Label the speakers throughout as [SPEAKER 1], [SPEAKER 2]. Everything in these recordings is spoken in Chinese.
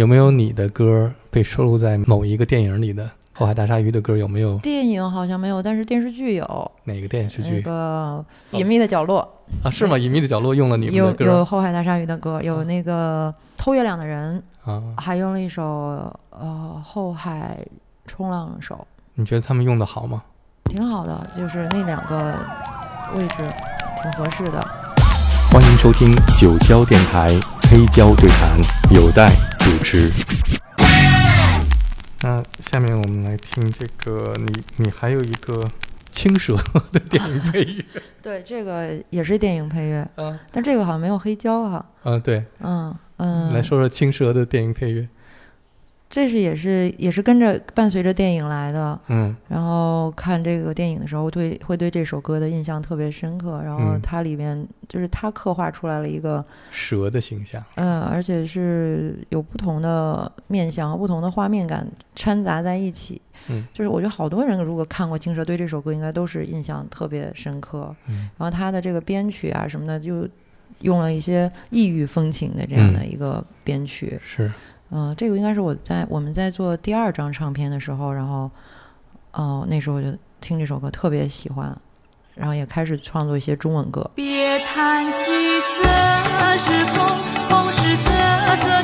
[SPEAKER 1] 有没有你的歌被收录在某一个电影里的？后海大鲨鱼的歌有没有？
[SPEAKER 2] 电影好像没有，但是电视剧有。
[SPEAKER 1] 哪个电视剧？
[SPEAKER 2] 那个隐秘的角落
[SPEAKER 1] 啊，是吗？隐秘的角落用了你的歌
[SPEAKER 2] 有后海大鲨鱼的歌，有那个偷月亮的人，
[SPEAKER 1] 啊？
[SPEAKER 2] 还用了一首呃后海冲浪手，
[SPEAKER 1] 你觉得他们用的好吗？
[SPEAKER 2] 挺好的，就是那两个位置挺合适的。
[SPEAKER 1] 欢迎收听九霄电台黑胶对谈，有待主持。那下面我们来听这个，你你还有一个青蛇的电影配乐，
[SPEAKER 2] 对，这个也是电影配乐，
[SPEAKER 1] 啊
[SPEAKER 2] 但这个好像没有黑胶哈。
[SPEAKER 1] 啊，对，
[SPEAKER 2] 嗯嗯，
[SPEAKER 1] 来说说青蛇的电影配乐。
[SPEAKER 2] 这是也是也是跟着伴随着电影来的。
[SPEAKER 1] 嗯
[SPEAKER 2] 然后看这个电影的时候，对会对这首歌的印象特别深刻。然后
[SPEAKER 1] 嗯
[SPEAKER 2] 它里面就是它刻画出来了一个，
[SPEAKER 1] 蛇的形象，
[SPEAKER 2] 嗯，而且是有不同的面相和不同的画面感掺杂在一起。
[SPEAKER 1] 嗯，
[SPEAKER 2] 就是我觉得好多人如果看过《青蛇》，对这首歌应该都是印象特别深刻。
[SPEAKER 1] 嗯
[SPEAKER 2] 然后它的这个编曲啊什么的，就用了一些异域风情的这样的
[SPEAKER 1] 嗯
[SPEAKER 2] 一个编曲。
[SPEAKER 1] 是
[SPEAKER 2] 嗯，这个应该是我在我们在做第二张唱片的时候，然后，哦、那时候我就听这首歌特别喜欢，然后也开始创作一些中文歌。
[SPEAKER 3] 别叹息，色是空，空是，色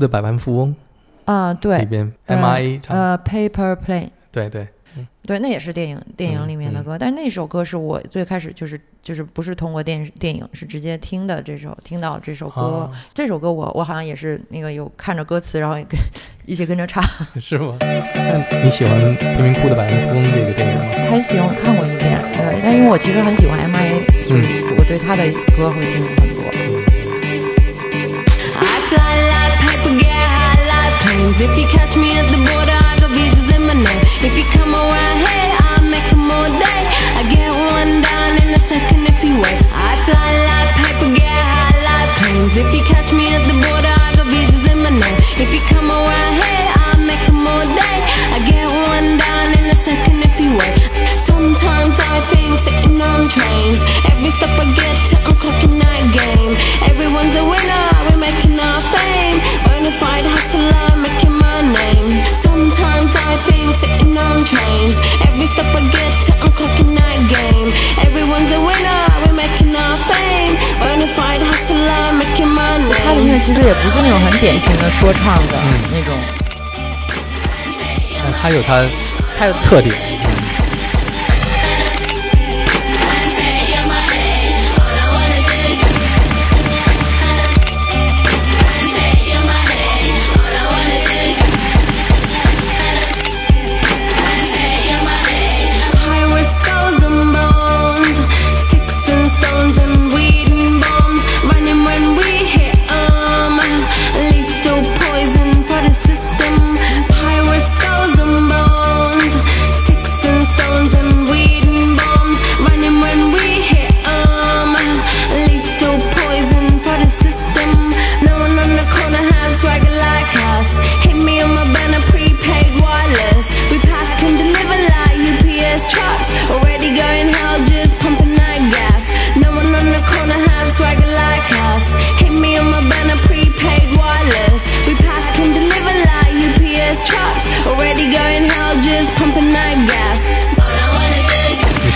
[SPEAKER 3] 的
[SPEAKER 1] 百万富翁
[SPEAKER 2] 啊，对，
[SPEAKER 1] 里边
[SPEAKER 2] 呃
[SPEAKER 1] M I A 唱，
[SPEAKER 2] 呃，Paper Plane，
[SPEAKER 1] 对对，
[SPEAKER 2] 对，那也是电影电影里面的
[SPEAKER 1] 嗯
[SPEAKER 2] 歌，但是那首歌是我最开始就是就是不是通过电电影，是直接听的这首听到这首歌，
[SPEAKER 1] 哦
[SPEAKER 2] 这首歌我我好像也是那个有看着歌词，然后也跟一起跟着唱，
[SPEAKER 1] 是吗？那你喜欢《贫民窟的百万富翁》这个电影吗？
[SPEAKER 2] 还行，看过一遍，对，但因为我其实很喜欢 M.I.A，所以我对他的歌会听很多。
[SPEAKER 4] things. If you catch me at the border, I got visas in my name. If you come around hey, I'll make them all day. I get one down in a second
[SPEAKER 1] if you wait. I fly like paper, get high like planes. If you catch me at the border, I got visas in my name. If you come around 典型的说唱的嗯那种，但他有他，他有
[SPEAKER 4] 特点。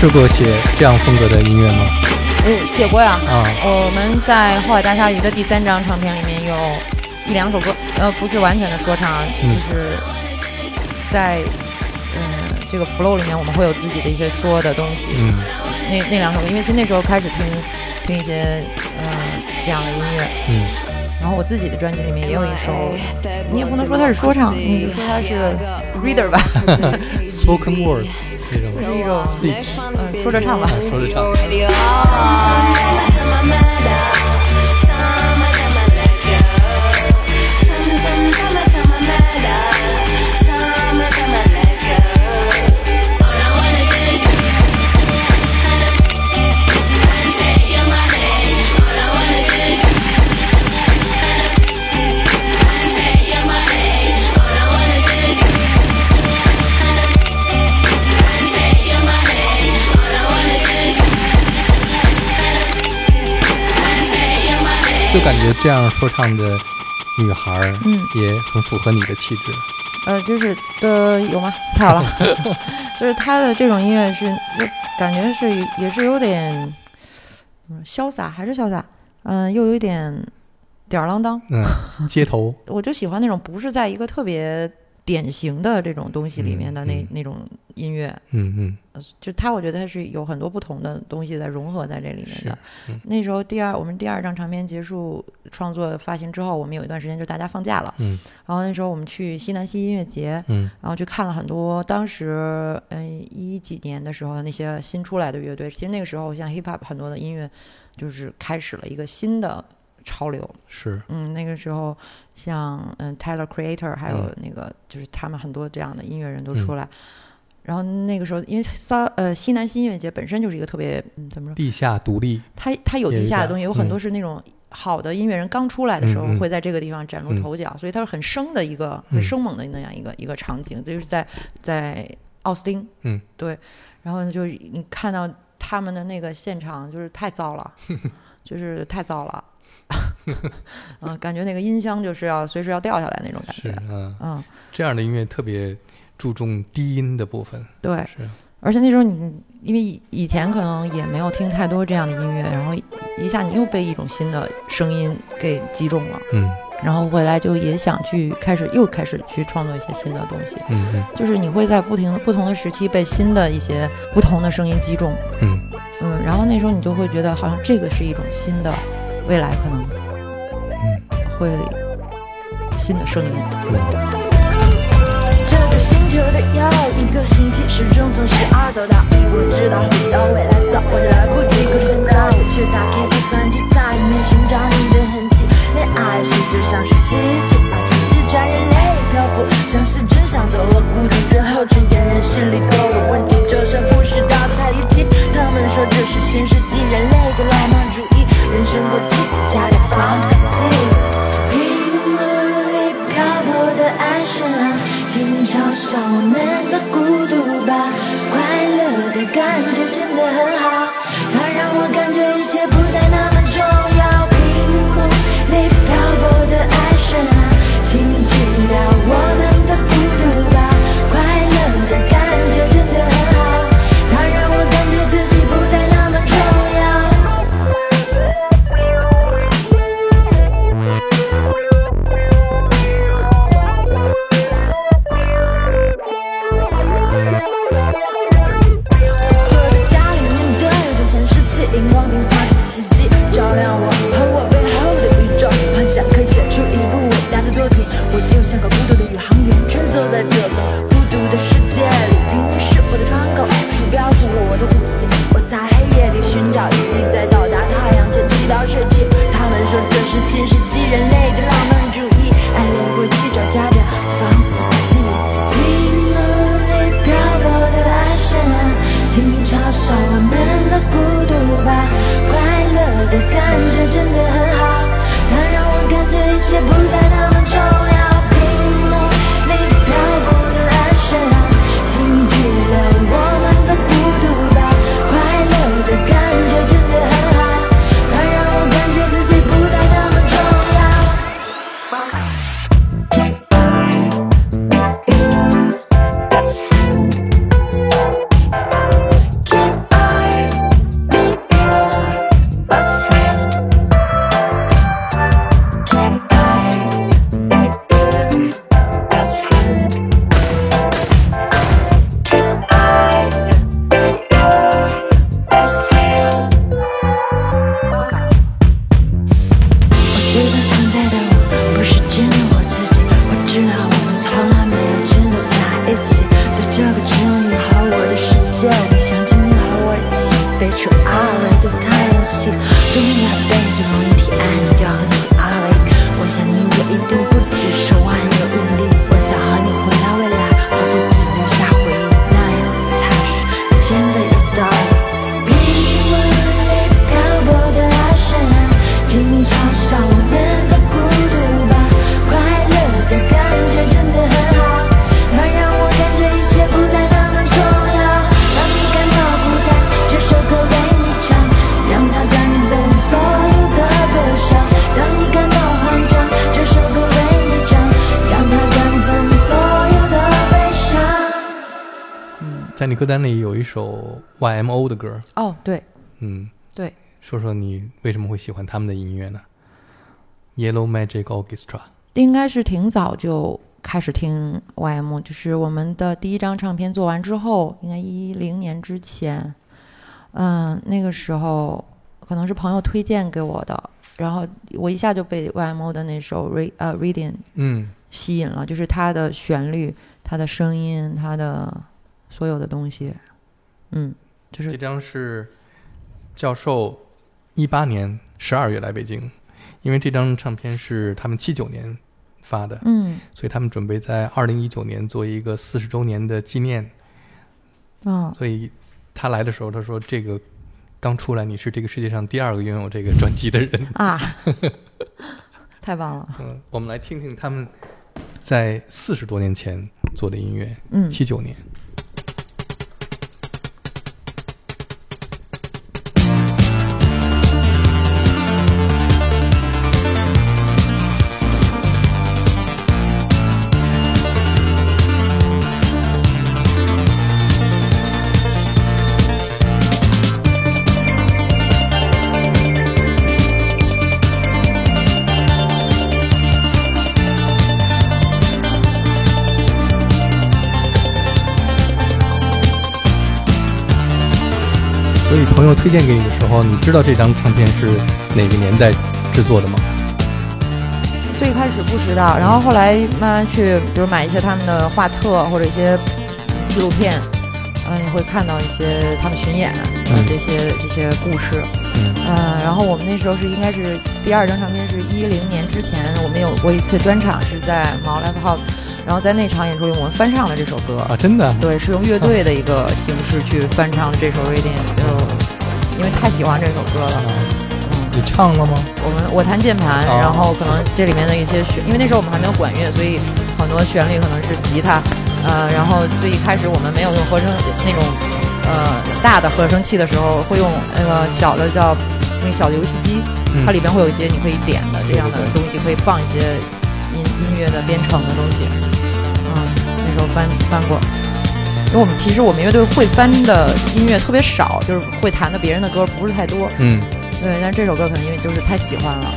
[SPEAKER 4] 试过写这样风格的音乐吗？
[SPEAKER 2] 呃写过呀。
[SPEAKER 4] 啊。
[SPEAKER 2] 我们在《后海大鲨鱼》的第三张唱片里面有一两首歌，呃，不是完全的说唱，
[SPEAKER 4] 嗯。
[SPEAKER 2] 就是在嗯、这个 flow 里面，我们会有自己的一些说的东西。
[SPEAKER 4] 嗯。
[SPEAKER 2] 那那两首歌，因为其实那时候开始听听一些嗯、这样的音乐，
[SPEAKER 4] 嗯。
[SPEAKER 2] 然后我自己的专辑里面也有一首，你也不能说它是说唱，你就说它是 reader 吧，，
[SPEAKER 4] spoken words 那种
[SPEAKER 2] 是一种
[SPEAKER 4] speech，
[SPEAKER 2] 嗯说着唱吧。
[SPEAKER 4] 说着唱。感觉这样说唱的女孩儿，
[SPEAKER 2] 嗯
[SPEAKER 4] 也很符合你的气质。
[SPEAKER 2] 呃，就是的，有吗？太好了，就是他的这种音乐是，就感觉是也是有点，嗯，潇洒还是潇洒，嗯、又有一点吊儿郎当。
[SPEAKER 4] 嗯，街头，
[SPEAKER 2] 我就喜欢那种不是在一个特别典型的这种东西里面的那、那种音乐，
[SPEAKER 4] 嗯嗯
[SPEAKER 2] 呃就他我觉得他是有很多不同的东西在融合在这里面的。
[SPEAKER 4] 嗯
[SPEAKER 2] 那时候第二我们第二张唱片结束创作发行之后，我们有一段时间就大家放假了，
[SPEAKER 4] 嗯
[SPEAKER 2] 然后那时候我们去西南西音乐节，
[SPEAKER 4] 嗯
[SPEAKER 2] 然后去看了很多当时嗯一几年的时候那些新出来的乐队。其实那个时候像 hip hop 很多的音乐就是开始了一个新的潮流。
[SPEAKER 4] 是，
[SPEAKER 2] 嗯，那个时候像嗯 Tyler Creator 还有
[SPEAKER 4] 嗯。
[SPEAKER 2] 那个、就是他们很多这样的音乐人都出来。然后那个时候，因为骚呃西南新音乐节本身就是一个特别嗯怎么说，
[SPEAKER 4] 地下独立，
[SPEAKER 2] 它它有地下的东西，有很
[SPEAKER 4] 嗯。
[SPEAKER 2] 多是那种好的音乐人刚出来的时候会在这个地方崭露
[SPEAKER 4] 嗯。
[SPEAKER 2] 头角，所以它是很生的一个
[SPEAKER 4] 嗯。
[SPEAKER 2] 很生猛的那样一个一个场景，这就是在在奥斯汀，
[SPEAKER 4] 嗯，
[SPEAKER 2] 对，然后就你看到他们的那个现场就是太糟了，就是太糟了，嗯、感觉那个音箱就是要随时要掉下来那种感
[SPEAKER 4] 是
[SPEAKER 2] 觉，
[SPEAKER 4] 嗯，
[SPEAKER 2] 嗯，
[SPEAKER 4] 这样的音乐特别注重低音的部分，
[SPEAKER 2] 对，
[SPEAKER 4] 是，
[SPEAKER 2] 而且那时候你因为以以前可能也没有听太多这样的音乐，然后一下你又被一种新的声音给击中了，
[SPEAKER 4] 嗯。
[SPEAKER 2] 然后回来就也想去开始又开始去创作一些新的东西，
[SPEAKER 4] 嗯嗯。
[SPEAKER 2] 就是你会在不停的不同的时期被新的一些不同的声音击中，
[SPEAKER 4] 嗯。
[SPEAKER 2] 嗯，然后那时候你就会觉得好像这个是一种新的未来可能
[SPEAKER 4] 嗯
[SPEAKER 2] 会新的声音，
[SPEAKER 4] 嗯，
[SPEAKER 5] 这个星球的有一个星期，始终从十二走到一，我知道回到未来早晚来不及，可是现在我却打开计算机，在里面寻找你的痕迹。恋爱时就像是奇迹，而四季转眼泪漂浮，像是真相走了孤独之后，成年人心里都有问题，这是不是淘汰离奇？他们说这是新世纪人类的浪漫人生过期，加点防腐剂。屏幕里漂泊的爱神啊，请你嘲歌
[SPEAKER 1] 单里有一首 YMO 的歌，
[SPEAKER 2] 哦，对。
[SPEAKER 1] 嗯，
[SPEAKER 2] 对，
[SPEAKER 1] 说说你为什么会喜欢他们的音乐呢？Yellow Magic Orchestra，
[SPEAKER 2] 应该是挺早就开始听 YMO，就是我们的第一张唱片做完之后，应该一零年之前，嗯，那个时候可能是朋友推荐给我的，然后我一下就被 YMO 的那首 Re 呃 Reading
[SPEAKER 1] 嗯。
[SPEAKER 2] 吸引了，就是它的旋律、它的声音、它的所有的东西，嗯，就是
[SPEAKER 1] 这张是教授一八年十二月来北京，因为这张唱片是他们七九年发的，
[SPEAKER 2] 嗯
[SPEAKER 1] 所以他们准备在二零一九年做一个四十周年的纪念。
[SPEAKER 2] 嗯
[SPEAKER 1] 所以他来的时候，他说这个刚出来，你是这个世界上第二个拥有这个专辑的人。
[SPEAKER 2] 啊，太棒了，
[SPEAKER 1] 嗯，我们来听听他们在四十多年前做的音乐，
[SPEAKER 2] 嗯
[SPEAKER 1] 七九年。推荐给你的时候，你知道这张唱片是哪个年代制作的吗？
[SPEAKER 2] 最开始不知道，然后后来慢慢去，比如买一些他们的画册或者一些纪录片，嗯，你会看到一些他们巡演的
[SPEAKER 1] 嗯
[SPEAKER 2] 这些、这些故事。
[SPEAKER 1] 嗯
[SPEAKER 2] 呃，然后我们那时候是应该是第二张唱片是一零年之前，我们有过一次专场是在毛 Live House，然后在那场演出里我们翻唱了这首歌。
[SPEAKER 1] 啊，真的？
[SPEAKER 2] 对，是用乐队的一个形式去翻唱这首《Reading》，就因为太喜欢这首歌了。
[SPEAKER 1] 嗯，你唱了吗？
[SPEAKER 2] 我们我弹键盘，
[SPEAKER 1] 哦
[SPEAKER 2] 然后可能这里面的一些旋，因为那时候我们还没有管乐，所以很多旋律可能是吉他，呃，然后最一开始我们没有用合成那种呃大的合成器的时候，会用那个小的叫那个小的游戏机，
[SPEAKER 1] 嗯
[SPEAKER 2] 它里边会有一些你可以点的这样的东西，可以放一些音音乐的编程的东西，嗯，那时候翻翻过。因为我们其实我们乐队会翻的音乐特别少，就是会弹的别人的歌不是太多，
[SPEAKER 1] 嗯
[SPEAKER 2] 对，但是这首歌可能因为就是太喜欢了。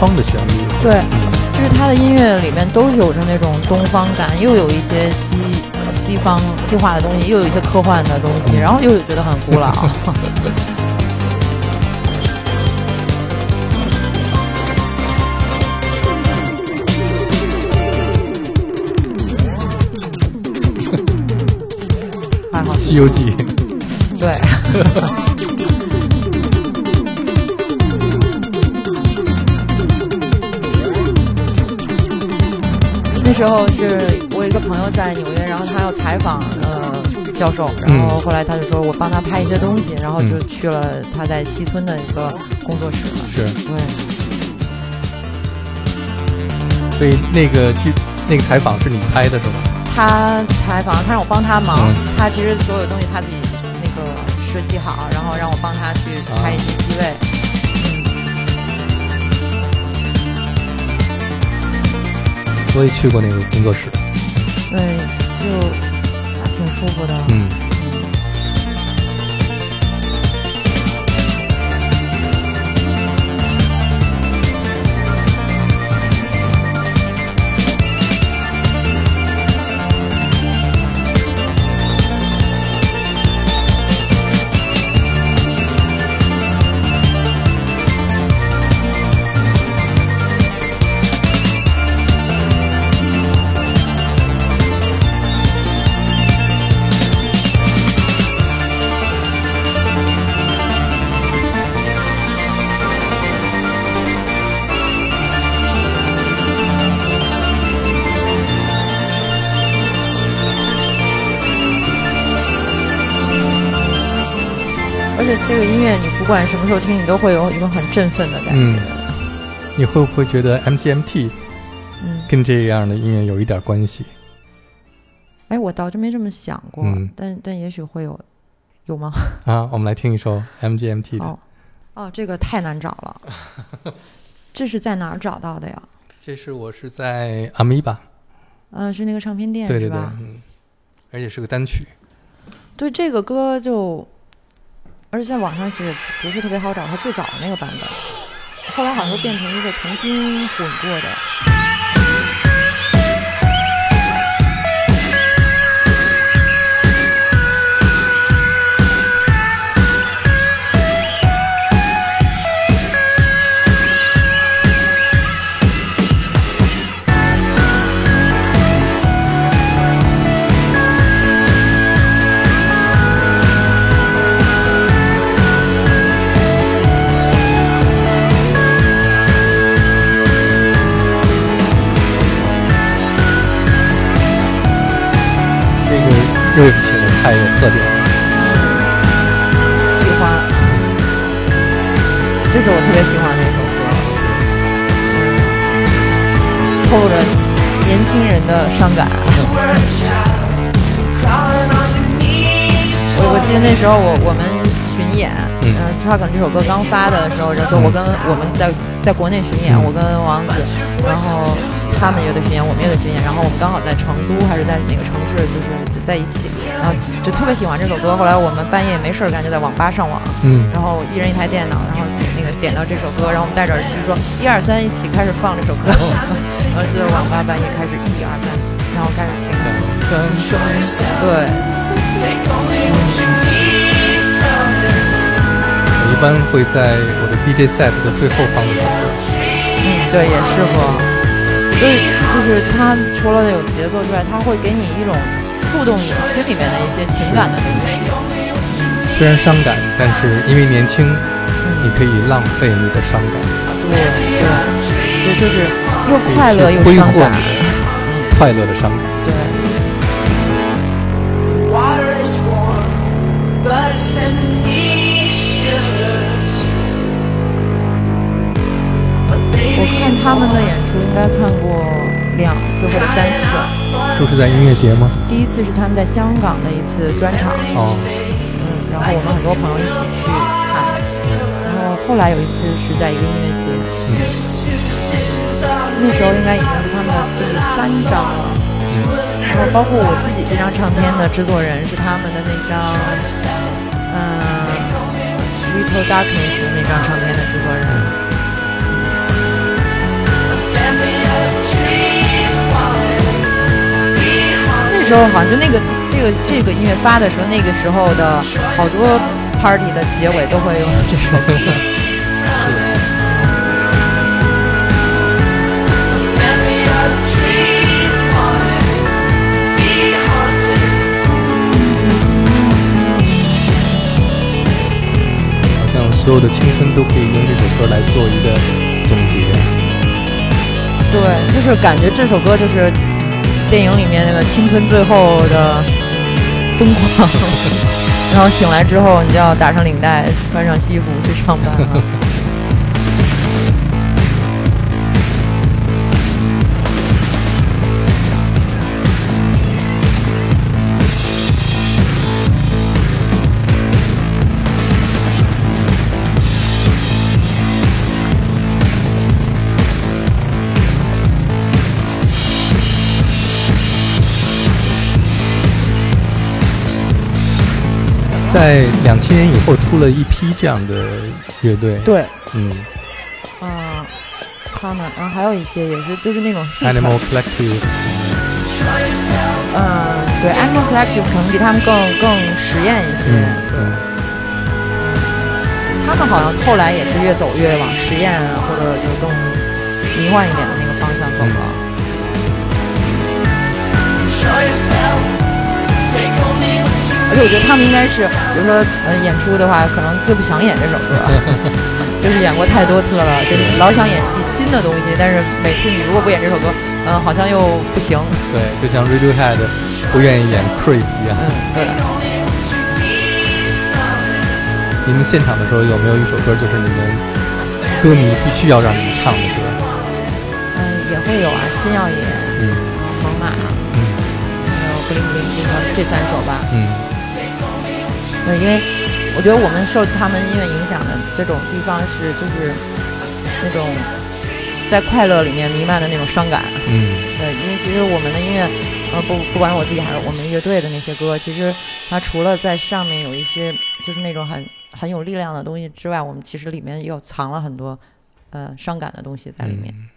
[SPEAKER 1] 方的旋律。
[SPEAKER 2] 对，
[SPEAKER 1] 嗯
[SPEAKER 2] 就是他的音乐里面都有着那种东方感，又有一些西西方西化的东西，又有一些科幻的东西，然后又觉得很古老。
[SPEAKER 1] 西游记》
[SPEAKER 2] 对。那时候是我有一个朋友在纽约，然后他要采访呃教授，然后后来他就说我帮他拍一些东西，然后就
[SPEAKER 1] 嗯
[SPEAKER 2] 去了他在西村的一个工作室了。
[SPEAKER 1] 是，
[SPEAKER 2] 对，
[SPEAKER 1] 所以那个记那个采访是你拍的是吗？
[SPEAKER 2] 他采访，他让我帮他忙，
[SPEAKER 1] 嗯
[SPEAKER 2] 他其实所有东西他自己那个设计好，然后让我帮他去拍一些机位。嗯
[SPEAKER 1] 我也去过那个工作室，
[SPEAKER 2] 对，就挺舒服的。
[SPEAKER 1] 嗯，
[SPEAKER 2] 管什么时候听，你都会有一种很振奋的感觉。
[SPEAKER 1] 嗯你会不会觉得 MGMT
[SPEAKER 2] 嗯，
[SPEAKER 1] 跟这样的音乐有一点关系？
[SPEAKER 2] 哎，我倒真没这么想过，
[SPEAKER 1] 嗯
[SPEAKER 2] 但但也许会有，有吗？
[SPEAKER 1] 啊，我们来听一首 MGMT 的，
[SPEAKER 2] 哦，哦，这个太难找了。这是在哪儿找到的呀？
[SPEAKER 1] 这是我是在 Amoeba，
[SPEAKER 2] 嗯、是那个唱片店
[SPEAKER 1] 对对
[SPEAKER 2] 吧？
[SPEAKER 1] 嗯，而且是个单曲，
[SPEAKER 2] 对这个歌就，而且在网上其实不是特别好找，它最早的那个版本，后来好像又变成一个重新混过的。
[SPEAKER 1] 这个 riff 写的太有特点了，
[SPEAKER 2] 喜欢，这是我特别喜欢的一首歌，透着年轻人的伤感。我我记得那时候我我们巡演，
[SPEAKER 1] 嗯。
[SPEAKER 2] 嗯、他可能这首歌刚发的时候，就我跟我们在在国内巡演，
[SPEAKER 1] 嗯。
[SPEAKER 2] 我跟王子，然后他们乐队巡演，我们乐队巡演，然后我们刚好在成都还是在哪个城市，就是在一起，然后就特别喜欢这首歌。后来我们半夜没事儿干，就在网吧上网，
[SPEAKER 1] 嗯，
[SPEAKER 2] 然后一人一台电脑，然后那个点到这首歌，然后我们带着耳机说一二三，一起开始放这首歌，然后就在网吧半夜开始一二三，然后开始听。对，
[SPEAKER 1] 我一般会在我的 DJ set 的最后放这首歌，
[SPEAKER 2] 嗯，对，也适合。就是就是它除了有节奏之外，它会给你一种触动你心里面的一些情感的东西。
[SPEAKER 1] 虽然伤感，但是因为年轻，你可以浪费你的伤感，
[SPEAKER 2] 对对对，就是又快乐又伤感
[SPEAKER 1] 快乐的伤感。
[SPEAKER 2] 他们的演出应该看过两次或者三次。
[SPEAKER 1] 都是在音乐节吗？
[SPEAKER 2] 第一次是他们在香港的一次专场，
[SPEAKER 1] 哦，
[SPEAKER 2] 嗯，然后我们很多朋友一起去看，然后后来有一次是在一个音乐节，那时候应该已经是他们的第三张了，然后包括我自己这张唱片的制作人是他们的那张，嗯、Little Darkness 的那张唱片的制作人，那时候好像就那个这个这个音乐发的时候，那个时候的好多 party 的结尾都会用这首歌。
[SPEAKER 3] family of trees falling be haunted.
[SPEAKER 1] 好像所有的青春都可以用这首歌来做一个。
[SPEAKER 2] 对，就是感觉这首歌就是电影里面那个青春最后的疯狂，然后醒来之后你就要打上领带，穿上西服去上班了。
[SPEAKER 1] 在两千年以后出了一批这样的乐队，
[SPEAKER 2] 对，
[SPEAKER 1] 嗯。
[SPEAKER 2] 嗯，他们，然后还有一些也是就是那种
[SPEAKER 1] hit，，Animal Collective，
[SPEAKER 2] 嗯，对，Animal Collective 可能比他们更更实验一些，
[SPEAKER 1] 嗯嗯。
[SPEAKER 2] 他们好像后来也是越走越往实验啊或者就更迷幻一点的那个方向走了。我觉得他们应该是，比如说呃演出的话，可能最不想演这首歌，就是演过太多次了，就是老想演新的东西，但是每次你如果不演这首歌，嗯、好像又不行。
[SPEAKER 1] 对，就像 Radiohead 不愿意演 Creep 一样。
[SPEAKER 2] 嗯，对。
[SPEAKER 1] 你们现场的时候有没有一首歌就是你们歌迷必须要让你们唱的歌？
[SPEAKER 2] 嗯，也会有啊，新耀野、
[SPEAKER 1] 嗯
[SPEAKER 2] 猛犸，
[SPEAKER 1] 嗯
[SPEAKER 2] 还有布灵布灵，这个这三首吧。
[SPEAKER 1] 嗯
[SPEAKER 2] 对，因为我觉得我们受他们音乐影响的这种地方是，就是那种在快乐里面弥漫的那种伤感。
[SPEAKER 1] 嗯
[SPEAKER 2] 对，因为其实我们的音乐，呃，不不管是我自己还是我们乐队的那些歌，其实它除了在上面有一些就是那种很很有力量的东西之外，我们其实里面又藏了很多呃伤感的东西在里面。
[SPEAKER 1] 嗯